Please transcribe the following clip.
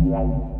Yeah.